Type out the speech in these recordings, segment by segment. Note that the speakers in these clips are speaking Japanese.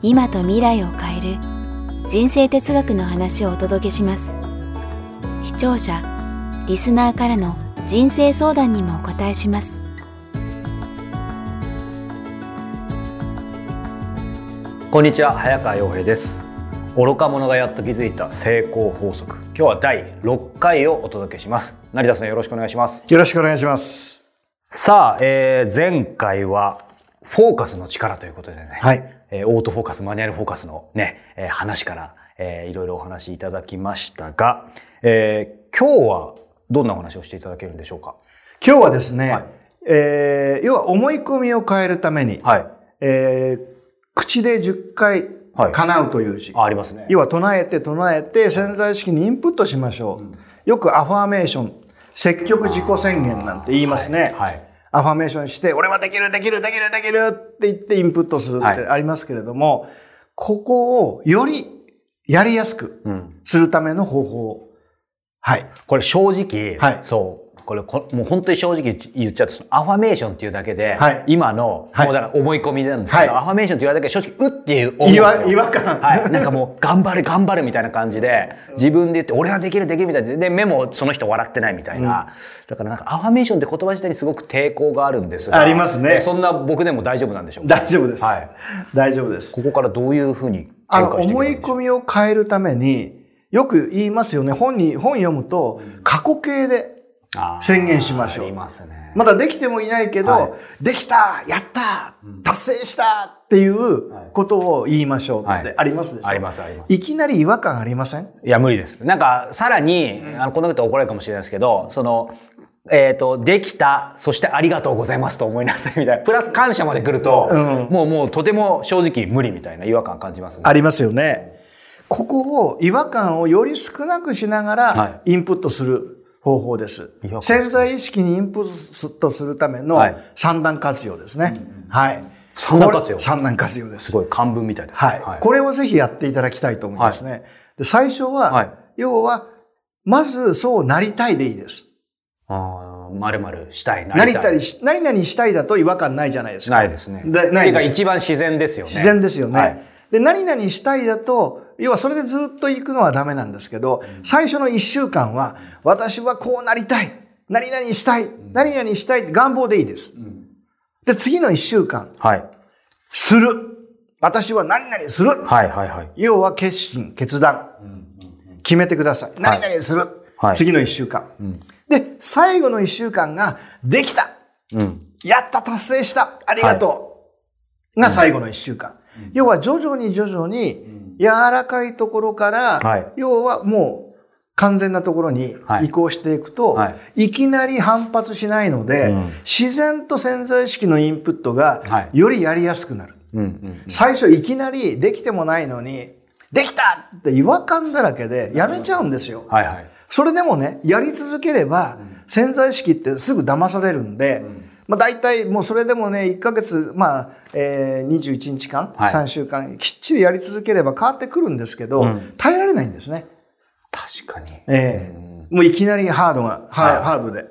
今と未来を変える人生哲学の話をお届けします。視聴者リスナーからの人生相談にもお答えします。こんにちは早川洋平です。愚か者がやっと気づいた成功法則。今日は第6回をお届けします。成田さんよろしくお願いします。よろしくお願いします。さあ、えー、前回はフォーカスの力ということでね、はいえー、オートフォーカス、マニュアルフォーカスのね、えー、話から、えー、いろいろお話しいただきましたが、えー、今日はどんなお話をしていただけるんでしょうか？今日はですね、はいえー、要は思い込みを変えるために、はい。えー、口で10回はい叶うという字、あありますね。要は唱えて唱えて潜在意識にインプットしましょう。よくアファーメーション、積極自己宣言なんて言いますね。はい。アファメーションして、俺はできる、できる、できる、できるって言ってインプットするってありますけれども、ここをよりやりやすくうん。するための方法。はい。これ正直、はいそう。これこ、もう本当に正直言っちゃうと、そのアファメーションっていうだけで、はい今の、はいもうだから思い込みなんですけど、はいアファメーションって言われただけで正直、うっていう思う違和違和感。はい。なんかもう、頑張れ、頑張れみたいな感じで、自分で言って、俺はできる、できるみたいで、で、目もその人笑ってないみたいな。だからなんか、アファメーションって言葉自体にすごく抵抗があるんですが。ありますねえそんな僕でも大丈夫なんでしょうか？大丈夫です。はい。大丈夫です。ここからどういうふうにあの、思い込みを変えるために、よく言いますよね。本に、本読むと、過去形で宣言しましょうますね。まだできてもいないけど、はいできたやった達成したっていうことを言いましょうってはいありますでしょ、あります、あります。いきなり違和感ありません？いや、無理です。なんか、さらに、あの、このことは怒られるかもしれないですけど、その、えっ、と、できた、そしてありがとうございますと思いなさいみたいな。プラス感謝まで来ると、うんもう、もう、とても正直無理みたいな違和感感じますね。ありますよね。ここを違和感をより少なくしながはらインプットする方法です。潜在意識にインプットするためのはい三段活用ですね。はい。三段活用三段活用ですす。ごい漢文みたいです。はい。これをぜひやっていただきたいと思いますね。で最初は、はい要は、まずそうなりたいでいいです。ああ、まるまるしたい、ななりりたい。たりし、何々したいだと違和感ないじゃないですか。ないですね。でないですか一番自然ですよね。自然ですよね。はいで、何々したいだと、要はそれでずっと行くのはダメなんですけど、最初の一週間は、私はこうなりたい。何々したい。何々したいって願望でいいです。で、次の一週間、はい。する。私は何々する。はい、はい、はい。要は決心、決断。決めてください。何々する。はい次の一週間、で、最後の一週間が、できた。うん。やった、達成した。ありがとう。が最後の一週間。要は徐々に徐々に柔らかいところから、はい要はもう完全なところにはい移行していくと、、はいきなり反発しないので、うん自然と潜在意識のインプットはがいよりやりやすくなる。うん、うん。最初いきなりできてもないのに、できたって違和感だらけでやめちゃうんですよ。はい、はい。それでもね、やり続ければ、潜在意識ってすぐ騙されるんで、まあ大体もうそれでもね、1ヶ月、まあ、えー、21日間、はい3週間、きっちりやり続ければ変わってくるんですけど、うん耐えられないんですね。確かに。ええもういきなりハードが、ハはいハードで。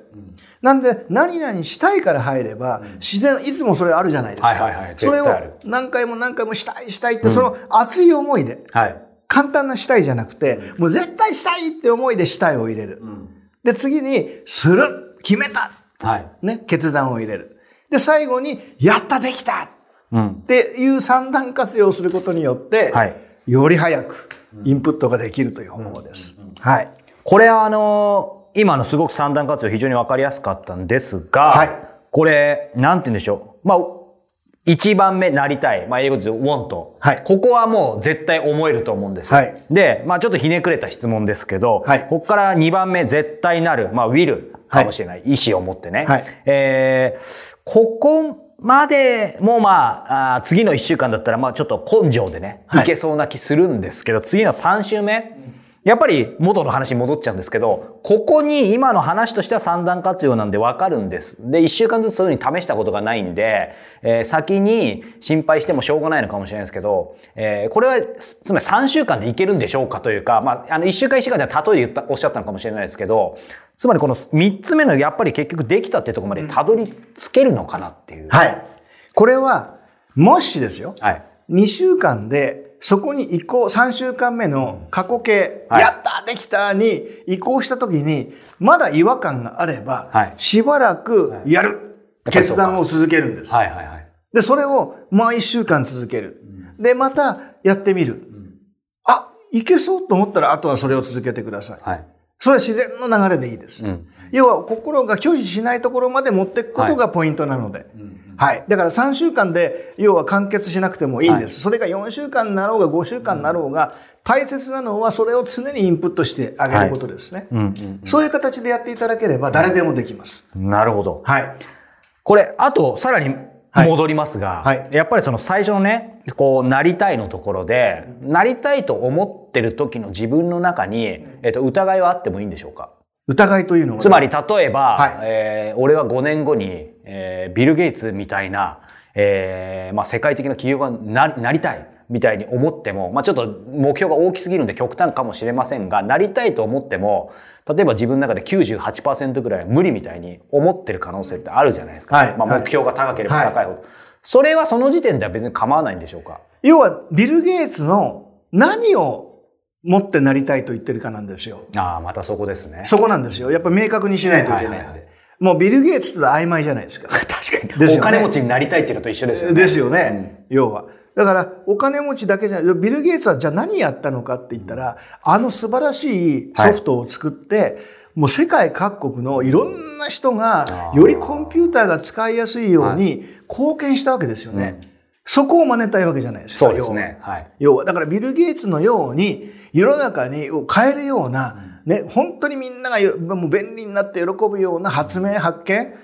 なんで、何々したいから入れば、自然、いつもそれあるじゃないですか。はいはいはいそれを何回も何回もしたい、したいって、その熱い思いで、はい。簡単なしたいじゃなくて、もう絶対したいって思いでしたいを入れる。で、次に、する決めたはい。ね、決断を入れる。で、最後に、やったできたうん。っていう三段活用をすることによって、はいより早くインプットができるという方法です。はい。これはあのー今のすごく三段活用非常にわかりやすかったんですが、はいこれ、なんて言うんでしょう。まあ、一番目なりたい。まあ、英語で言うと want。はいここはもう絶対思えると思うんですよ。はいで、まあ、ちょっとひねくれた質問ですけど、はいここから二番目絶対なる。まあ、will かもしれない。意思を持ってね。はいえーここまでもまあ、あ次の1週間だったらまあちょっと根性でね、はいいけそうな気するんですけど、次の3週目、やっぱり元の話に戻っちゃうんですけど、ここに今の話としては三段活用なんでわかるんです。で、1週間ずつそういうふうに試したことがないんで、えー先に心配してもしょうがないのかもしれないですけど、えーこれは、つつまり3週間でいけるんでしょうかというか、まあ、あの1週間1週間では例えで言ったおっしゃったのかもしれないですけど、つまりこの3つ目のやっぱり結局できたっていうところまでたどり着けるのかなっていう。はい。これは、もしですよ。はい。2週間で、そこに移行、3週間目の過去形、はいやったできたに移行した時に、まだ違和感があれば、はいしばらくやる、やっぱりそうか決断を続けるんです。はいはいはい。で、それを、まあ1週間続ける。で、またやってみる。あ、いけそうと思ったら、あとはそれを続けてください。はい。それは自然の流れでいいです。うん。要は心が拒否しないところまで持っていくことがポイントなので。はい。だから3週間で、要は完結しなくてもいいんです。それが4週間になろうが5週間になろうが、大切なのはそれを常にインプットしてあげることですね。そういう形でやっていただければ誰でもできます。なるほど。はい。これ、あと、さらに戻りますが、はいやっぱりその最初のね、こう、なりたいのところで、なりたいと思ってる時の自分の中に、えっと、疑いはあってもいいんでしょうか？疑いというのは。つまり、例えば、はいえー俺は5年後に、えービル・ゲイツみたいな、えーまあ、世界的な企業がななりたいみたいに思っても、まあ、ちょっと目標が大きすぎるんで極端かもしれませんが、なりたいと思っても、例えば自分の中で98%ぐらいは無理みたいに思ってる可能性ってあるじゃないですか。まあ、はいはい目標が高ければ高いほど。それはその時点では別に構わないんでしょうか？要は、ビル・ゲイツの何を持ってなりたいと言ってるかなんですよ。ああ、またそこですね。そこなんですよ。やっぱ明確にしないといけないんはいはいはで。もうビル・ゲイツって曖昧じゃないですか。確かに、ねお金持ちになりたいっていうのと一緒ですよね。ですよね。要は。だから、お金持ちだけじゃない、ビル・ゲイツはじゃあ何やったのかって言ったら、あの素晴らしいソフトを作って、もう世界各国のいろんな人が、よりコンピューターが使いやすいように貢献したわけですよね。そこを真似たいわけじゃないですか。そうですね。はい。要は、だからビル・ゲイツのように、世の中にを変えるような、ね、本当にみんながよもう便利になって喜ぶような発明、発見、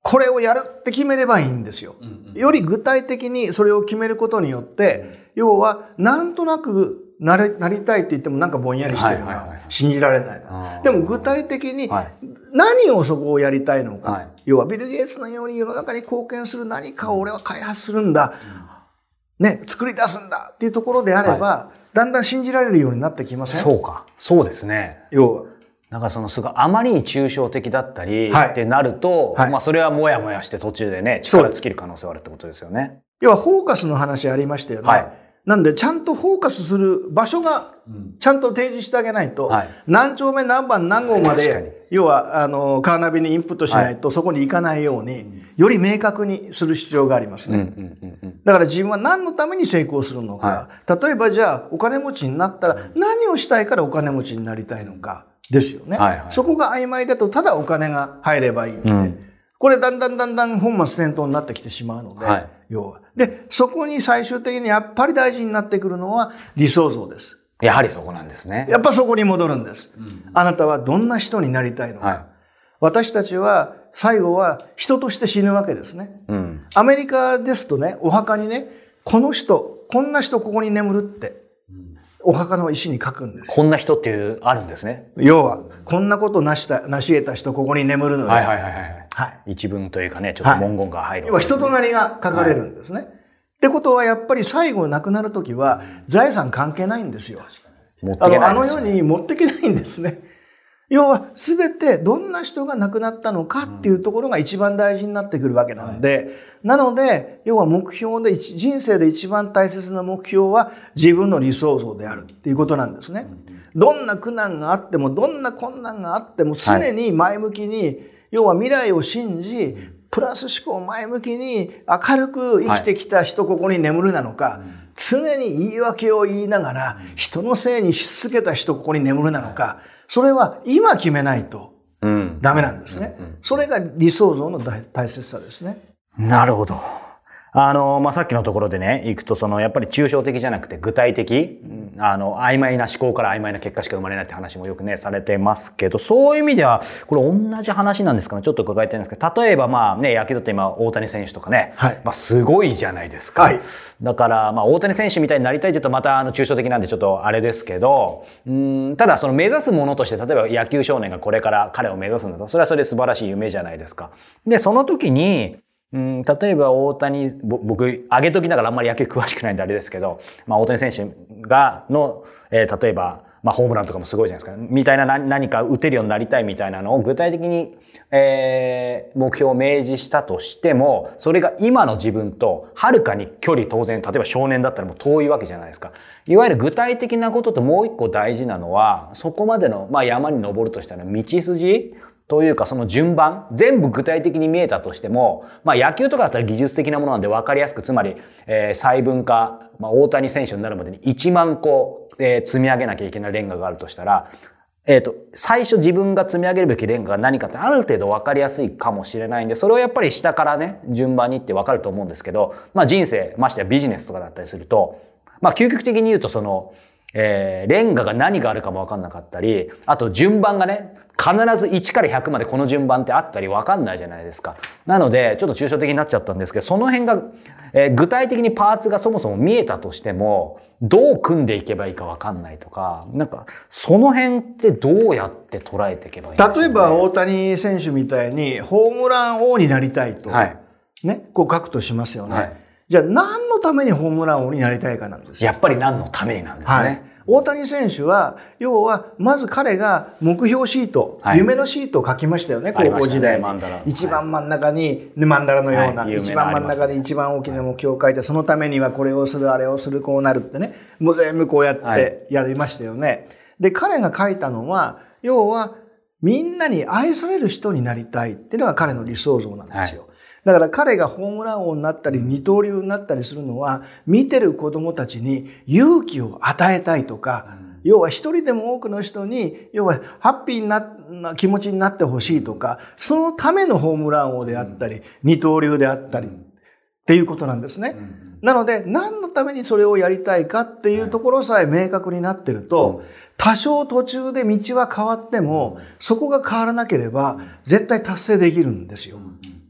これをやるって決めればいいんですよ。より具体的にそれを決めることによって、要は、なんとなくなれなりたいって言ってもなんかぼんやりしてるな、はいはいはい信じられない。なでも具体的にはい何をそこをやりたいのか、はい。要はビル・ゲイツのように世の中に貢献する何かを俺は開発するんだ。ね、作り出すんだ。っていうところであれば、だんだん信じられるようになってきません？そうか。そうですね。要は。なんかそのすごいあまりに抽象的だったりはい。ってなると、はい。まあそれはもやもやして途中でね、力尽きる可能性はあるってことですよね。要はフォーカスの話ありましたよね。はい。なんで、ちゃんとフォーカスする場所が、ちゃんと提示してあげないと、はい。何丁目何番何号まで、要は、あの、カーナビにインプットしないと、そこに行かないように、より明確にする必要がありますね。だから自分は何のために成功するのか、例えばじゃあお金持ちになったら何をしたいからお金持ちになりたいのか。ですよね。はいはい。そこが曖昧だとただお金が入ればいいので、うん。これだんだんだんだん本末転倒になってきてしまうので、はい。要は。で、そこに最終的にやっぱり大事になってくるのは理想像です。やはりそこなんですね。やっぱそこに戻るんです。あなたはどんな人になりたいのか。はい私たちは最後は人として死ぬわけですね。うん。アメリカですとね、お墓にね、この人、こんな人ここに眠るって、お墓の石に書くんですよ。こんな人っていう、あるんですね。要は、こんなことなした、成し得た人ここに眠るのよ。はいはいはいはい。はい一文というかね、ちょっと文言が入る。要は人となりが書かれるんですね。ってことはやっぱり最後亡くなるときは財産関係ないんですよ。持ってあの世に持ってけないんですね。要は全てどんな人が亡くなったのかっていうところが一番大事になってくるわけなんで、なので、要は目標で一、人生で一番大切な目標は自分の理想像であるっていうことなんですね。どんな苦難があっても、どんな困難があっても常に前向きに、要は未来を信じ、プラス思考前向きに明るく生きてきた人ここに眠るなのか、常に言い訳を言いながら人のせいにし続けた人ここに眠るなのか、それは今決めないとうん。ダメなんですね。それが理想像の大大切さですね。なるほど。あの、まあ、さっきのところでね、行くと、その、やっぱり抽象的じゃなくて具体的。うんあの、曖昧な思考から曖昧な結果しか生まれないって話もよくね、されてますけど、そういう意味では、これ同じ話なんですかね、ちょっと伺いたいんですけど、例えばまあね、野球だって今、大谷選手とかね、はいまあすごいじゃないですか。はいだから、まあ大谷選手みたいになりたいというとまたあの抽象的なんでちょっとあれですけど、うん、ただその目指すものとして、例えば野球少年がこれから彼を目指すんだと、それはそれで素晴らしい夢じゃないですか。で、その時に、うん、例えば大谷、僕、上げときながらあんまり野球詳しくないんであれですけど、まあ大谷選手が、の、えー例えば、まあホームランとかもすごいじゃないですか。みたいな何何か打てるようになりたいみたいなのを具体的に、えー目標を明示したとしても、それが今の自分とはるかに距離当然、例えば少年だったらもう遠いわけじゃないですか。いわゆる具体的なことともう一個大事なのは、そこまでの、まあ山に登るとしたら道筋というかその順番全部具体的に見えたとしても、まあ、野球とかだったら技術的なものなんで分かりやすくつまり、えー細分化、まあ、大谷選手になるまでに1万個、えー積み上げなきゃいけないレンガがあるとしたら、えっ、と、最初自分が積み上げるべきレンガが何かってある程度分かりやすいかもしれないんで、それをやっぱり下からね、順番にって分かると思うんですけど、まあ人生、ましてやビジネスとかだったりすると、まあ究極的に言うとその、えーレンガが何があるかも分かんなかったり、あと順番がね、必ず1から100までこの順番ってあったり分かんないじゃないですか。なので、ちょっと抽象的になっちゃったんですけど、その辺が、えー具体的にパーツがそもそも見えたとしても、どう組んでいけばいいか分かんないとか、なんか、その辺ってどうやって捉えていけばいいね？例えば大谷選手みたいにホームラン王になりたいと、はい。ね、こう書くとしますよね。はいじゃあ何のためにホームラン王になりたいかなんですよ。やっぱり何のためになんですね。はい。大谷選手は、要は、まず彼が目標シート、はい夢のシートを書きましたよね、高校時代に。マンダラ一番真ん中に、ねマンダラのような、はい一番真ん中で一番大きな目標を書いて、そのためにはこれをする、あれをする、こうなるってね、もう全部こうやっはいてやりましたよね。で、彼が書いたのは、要は、みんなに愛される人になりたいっていうのが彼の理想像なんですよ。だから彼がホームラン王になったり二刀流になったりするのは見てる子供たちに勇気を与えたいとか、要は一人でも多くの人に要はハッピーなな気持ちになってほしいとかそのためのホームラン王であったり二刀流であったりっていうことなんですね。なので何のためにそれをやりたいかっていうところさえ明確になってると多少途中で道は変わってもそこが変わらなければ絶対達成できるんですよ。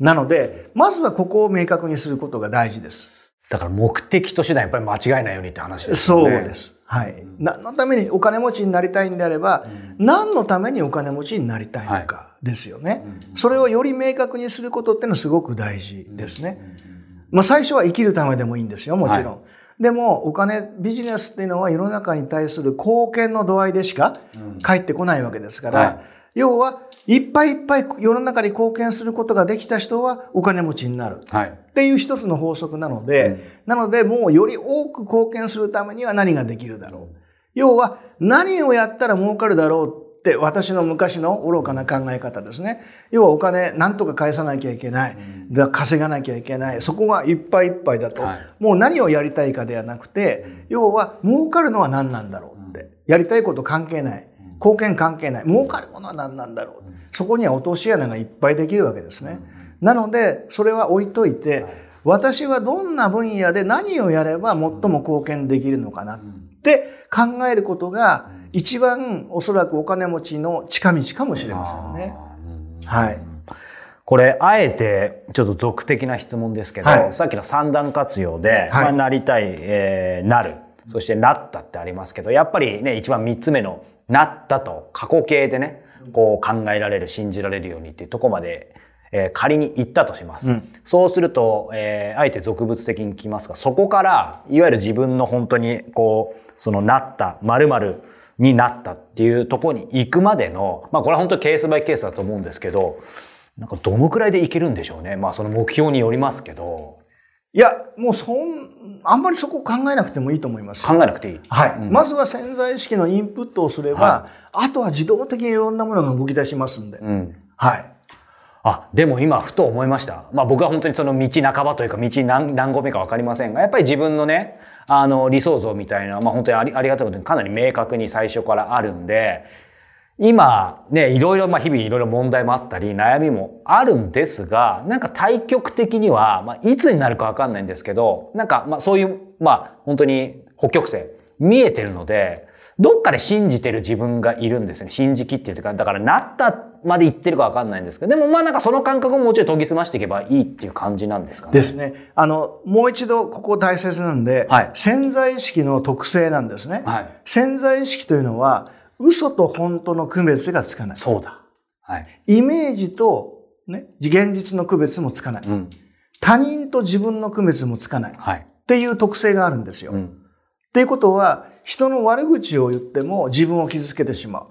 なのでまずはここを明確にすることが大事です。だから目的と手段やっぱり間違えないようにって話ですね。うです。はい。何のためにお金持ちになりたいんであれば、何のためにお金持ちになりたいのかですよね。それをより明確にすることっていうのはすごく大事ですね。まあ最初は生きるためでもいいんですよ、もちろん。でもお金、ビジネスっていうのは世の中に対する貢献の度合いでしか返ってこないわけですから、はい要はいっぱいいっぱい世の中に貢献することができた人はお金持ちになる。はい。っていう一つの法則なので、なのでもうより多く貢献するためには何ができるだろう。要は何をやったら儲かるだろうって私の昔の愚かな考え方ですね。要はお金何とか返さなきゃいけない。だから稼がなきゃいけない。そこがいっぱいいっぱいだと、はいもう何をやりたいかではなくて、要は儲かるのは何なんだろうって。やりたいこと関係ない。貢献関係ない。儲かるものは何なんだろう。そこには落とし穴がいっぱいできるわけですね。なので、それは置いといて、私はどんな分野で何をやれば最も貢献できるのかなって考えることが一番おそらくお金持ちの近道かもしれませんね。はい。これ、あえて、ちょっと俗的な質問ですけど、はいさっきの三段活用で、はいまあ、なりたい、えーなる、そしてなったってありますけど、やっぱりね、一番三つ目の、なったと過去形でね、こう考えられる、信じられるようにっていうところまで、えー仮に行ったとします。うんそうすると、えーあえて俗物的に聞きますが、そこから、いわゆる自分の本当に、こう、そのなった、〇〇になったっていうところに行くまでの、まあこれは本当ケースバイケースだと思うんですけど、なんかどのくらいでいけるんでしょうね。まあその目標によりますけど、いや、もうそん、あんまりそこ考えなくてもいいと思います。考えなくていい。はい。まずは潜在意識のインプットをすれば、あとは自動的にいろんなものが動き出しますんで。うん。はい。あ、でも今ふと思いました。まあ僕は本当にその道半ばというか道何何合目かわかりませんが、やっぱり自分のね、あの理想像みたいな、まあ本当にありありがたいことにかなり明確に最初からあるんで、今ね、いろいろ、まあ日々いろいろ問題もあったり、悩みもあるんですが、なんか対極的には、まあいつになるかわかんないんですけど、なんかまあそういう、まあ本当に北極星見えてるので、どっかで信じてる自分がいるんですね。信じきっていうか、だからなったまで言ってるかわかんないんですけど、でもまあなんかその感覚ももちろん研ぎ澄ましていけばいいっていう感じなんですかね。ですね。あの、もう一度ここ大切なんで、はい潜在意識の特性なんですね。はい。潜在意識というのは、嘘と本当の区別がつかない。そうだ。はい。イメージと、ね、現実の区別もつかない。うん。他人と自分の区別もつかない。っはい。ていう特性があるんですよ。っうん。ていうことは、人の悪口を言っても自分を傷つけてしまう。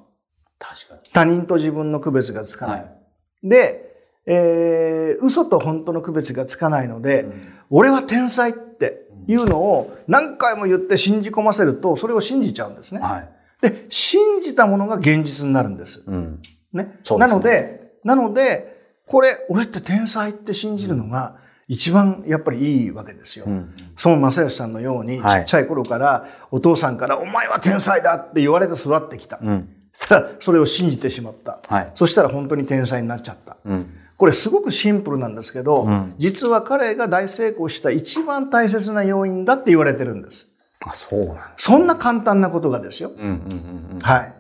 確かに。他人と自分の区別がつかない。はい。で、えー、嘘と本当の区別がつかないので、俺は天才っていうのを何回も言って信じ込ませると、それを信じちゃうんですね。はい。で、信じたものが現実になるんです。うん。ね。ねなので、なので、これ、俺って天才って信じるのが一番やっぱりいいわけですよ。うん。孫正義さんのように、ちはいっちゃい頃からお父さんから、お前は天才だって言われて育ってきた。うん。そしたら、それを信じてしまった。はい。そしたら本当に天才になっちゃった。うん。これすごくシンプルなんですけど、うん実は彼が大成功した一番大切な要因だって言われてるんです。あ、そうなんだ。そんな簡単なことがですよ。うんうんうんうん。はい。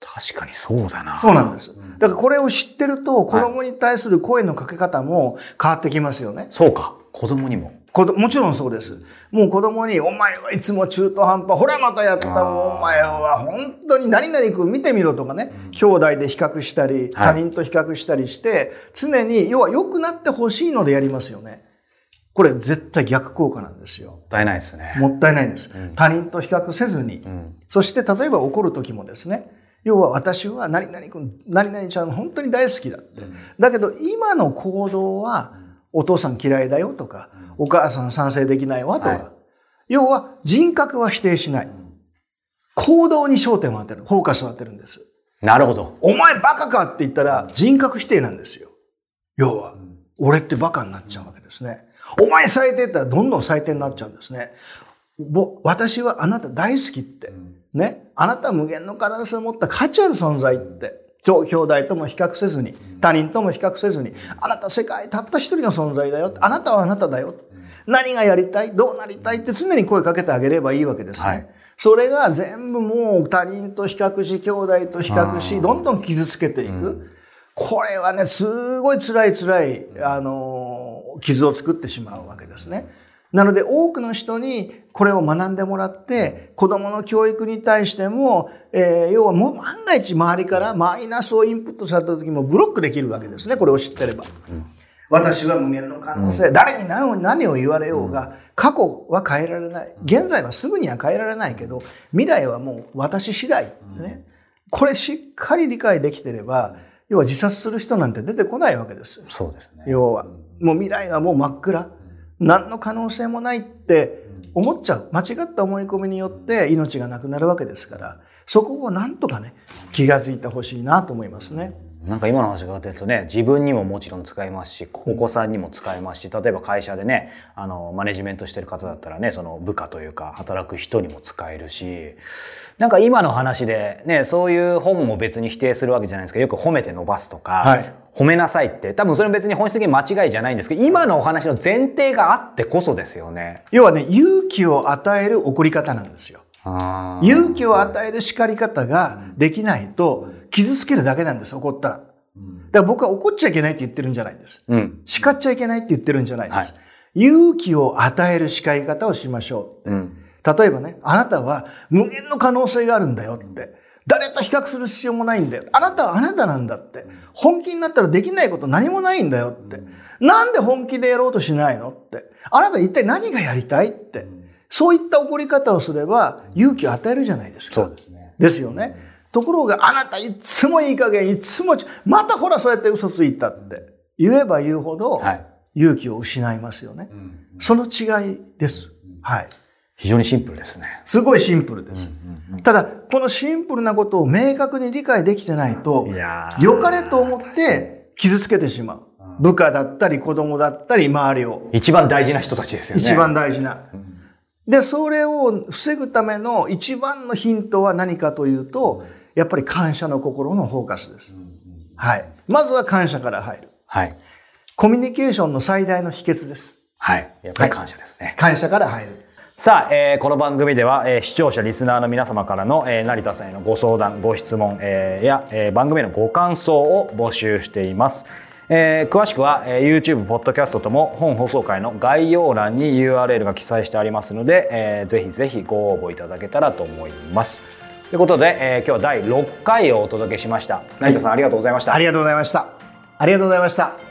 確かにそうだな。そうなんです。だからこれを知ってると、子供に対する声のかけ方も変わってきますよね。そうか。子供にも。もちろんそうです。もう子供に、お前はいつも中途半端、ほらまたやったお前は本当に何々君見てみろとかね、兄弟で比較したり、はい他人と比較したりして、常に、要は良くなってほしいのでやりますよね。これ絶対逆効果なんですよ。もったいないですね。もったいないです。他人と比較せずに、うん。そして例えば怒る時もですね、要は私は何々君、何々ちゃん本当に大好きだって。だけど今の行動はお父さん嫌いだよとか、お母さん賛成できないわとか、はい要は人格は否定しない。行動に焦点を当てる。フォーカスを当てるんです。なるほど。お前バカかって言ったら人格否定なんですよ。要は、俺ってバカになっちゃうわけですね。お前最低って言ったらどんどん最低になっちゃうんですね。ぼ私はあなた大好きって。ね。あなたは無限の体を持った価値ある存在って。兄兄弟とも比較せずに、他人とも比較せずに、あなた世界たった一人の存在だよ。あなたはあなただよ。何がやりたい？どうなりたいって常に声かけてあげればいいわけですね。はいそれが全部もう他人と比較し、兄弟と比較し、どんどん傷つけていく。これはね、すごい辛い辛い、あのー、傷を作ってしまうわけですね。なので多くの人にこれを学んでもらって、子供の教育に対しても、えー要はもう万が一周りからマイナスをインプットされた時もブロックできるわけですね。これを知ってれば。私は無限の可能性、誰に何を何を言われようが、過去は変えられない。現在はすぐには変えられないけど、未来はもう私次第。ね。これしっかり理解できてれば、要は自殺する人なんて出てこないわけです。そうですね。要は。もう未来はもう真っ暗。何の可能性もないって思っちゃう。間違った思い込みによって命がなくなるわけですから、そこをなんとかね、気が付いてほしいなと思いますね。なんか今の話が出るとね、自分にももちろん使えますし、お子さんにも使えますし、例えば会社でね、あの、マネジメントしてる方だったらね、その部下というか、働く人にも使えるし、なんか今の話でね、そういう本も別に否定するわけじゃないですけど、よく褒めて伸ばすとか、はい褒めなさいって、多分それ別に本質的に間違いじゃないんですけど、今のお話の前提があってこそですよね。要はね、勇気を与える怒り方なんですよ。勇気を与える叱り方ができないと、傷つけるだけなんです、怒ったら。だから僕は怒っちゃいけないって言ってるんじゃないんです。うん。叱っちゃいけないって言ってるんじゃないんです。は勇気を与える叱り方をしましょう。うん。例えばね、あなたは無限の可能性があるんだよって。誰と比較する必要もないんだよ。あなたはあなたなんだって。本気になったらできないこと何もないんだよって。なんで本気でやろうとしないのって。あなた一体何がやりたいって。そういった怒り方をすれば勇気を与えるじゃないですか。そうですね。ですよね。ところがあなたいつもいい加減、いつもち、またほらそうやって嘘ついたって言えば言うほどはい。勇気を失いますよね。その違いです。はい。非常にシンプルですね。すごいシンプルです。ただ、このシンプルなことを明確に理解できてないと、良かれと思って傷つけてしまう。部下だったり子供だったり周りを。一番大事な人たちですよね。一番大事な。で、それを防ぐための一番のヒントは何かというと、やっぱり感謝の心のフォーカスです。はい。まずは感謝から入る。はい。コミュニケーションの最大の秘訣です。はい。やっぱり感謝ですね。感謝から入る。さあ、えーこの番組では、えー視聴者リスナーの皆様からの、えー成田さんへのご相談ご質問、えーや、えー番組へのご感想を募集しています、えー詳しくは、えー YouTube、ポッドキャストとも本放送回の概要欄に URL が記載してありますので、えーぜひぜひご応募いただけたらと思いますということで、えー今日は第6回をお届けしました成田さん、ありがとうございましたありがとうございました。ありがとうございました。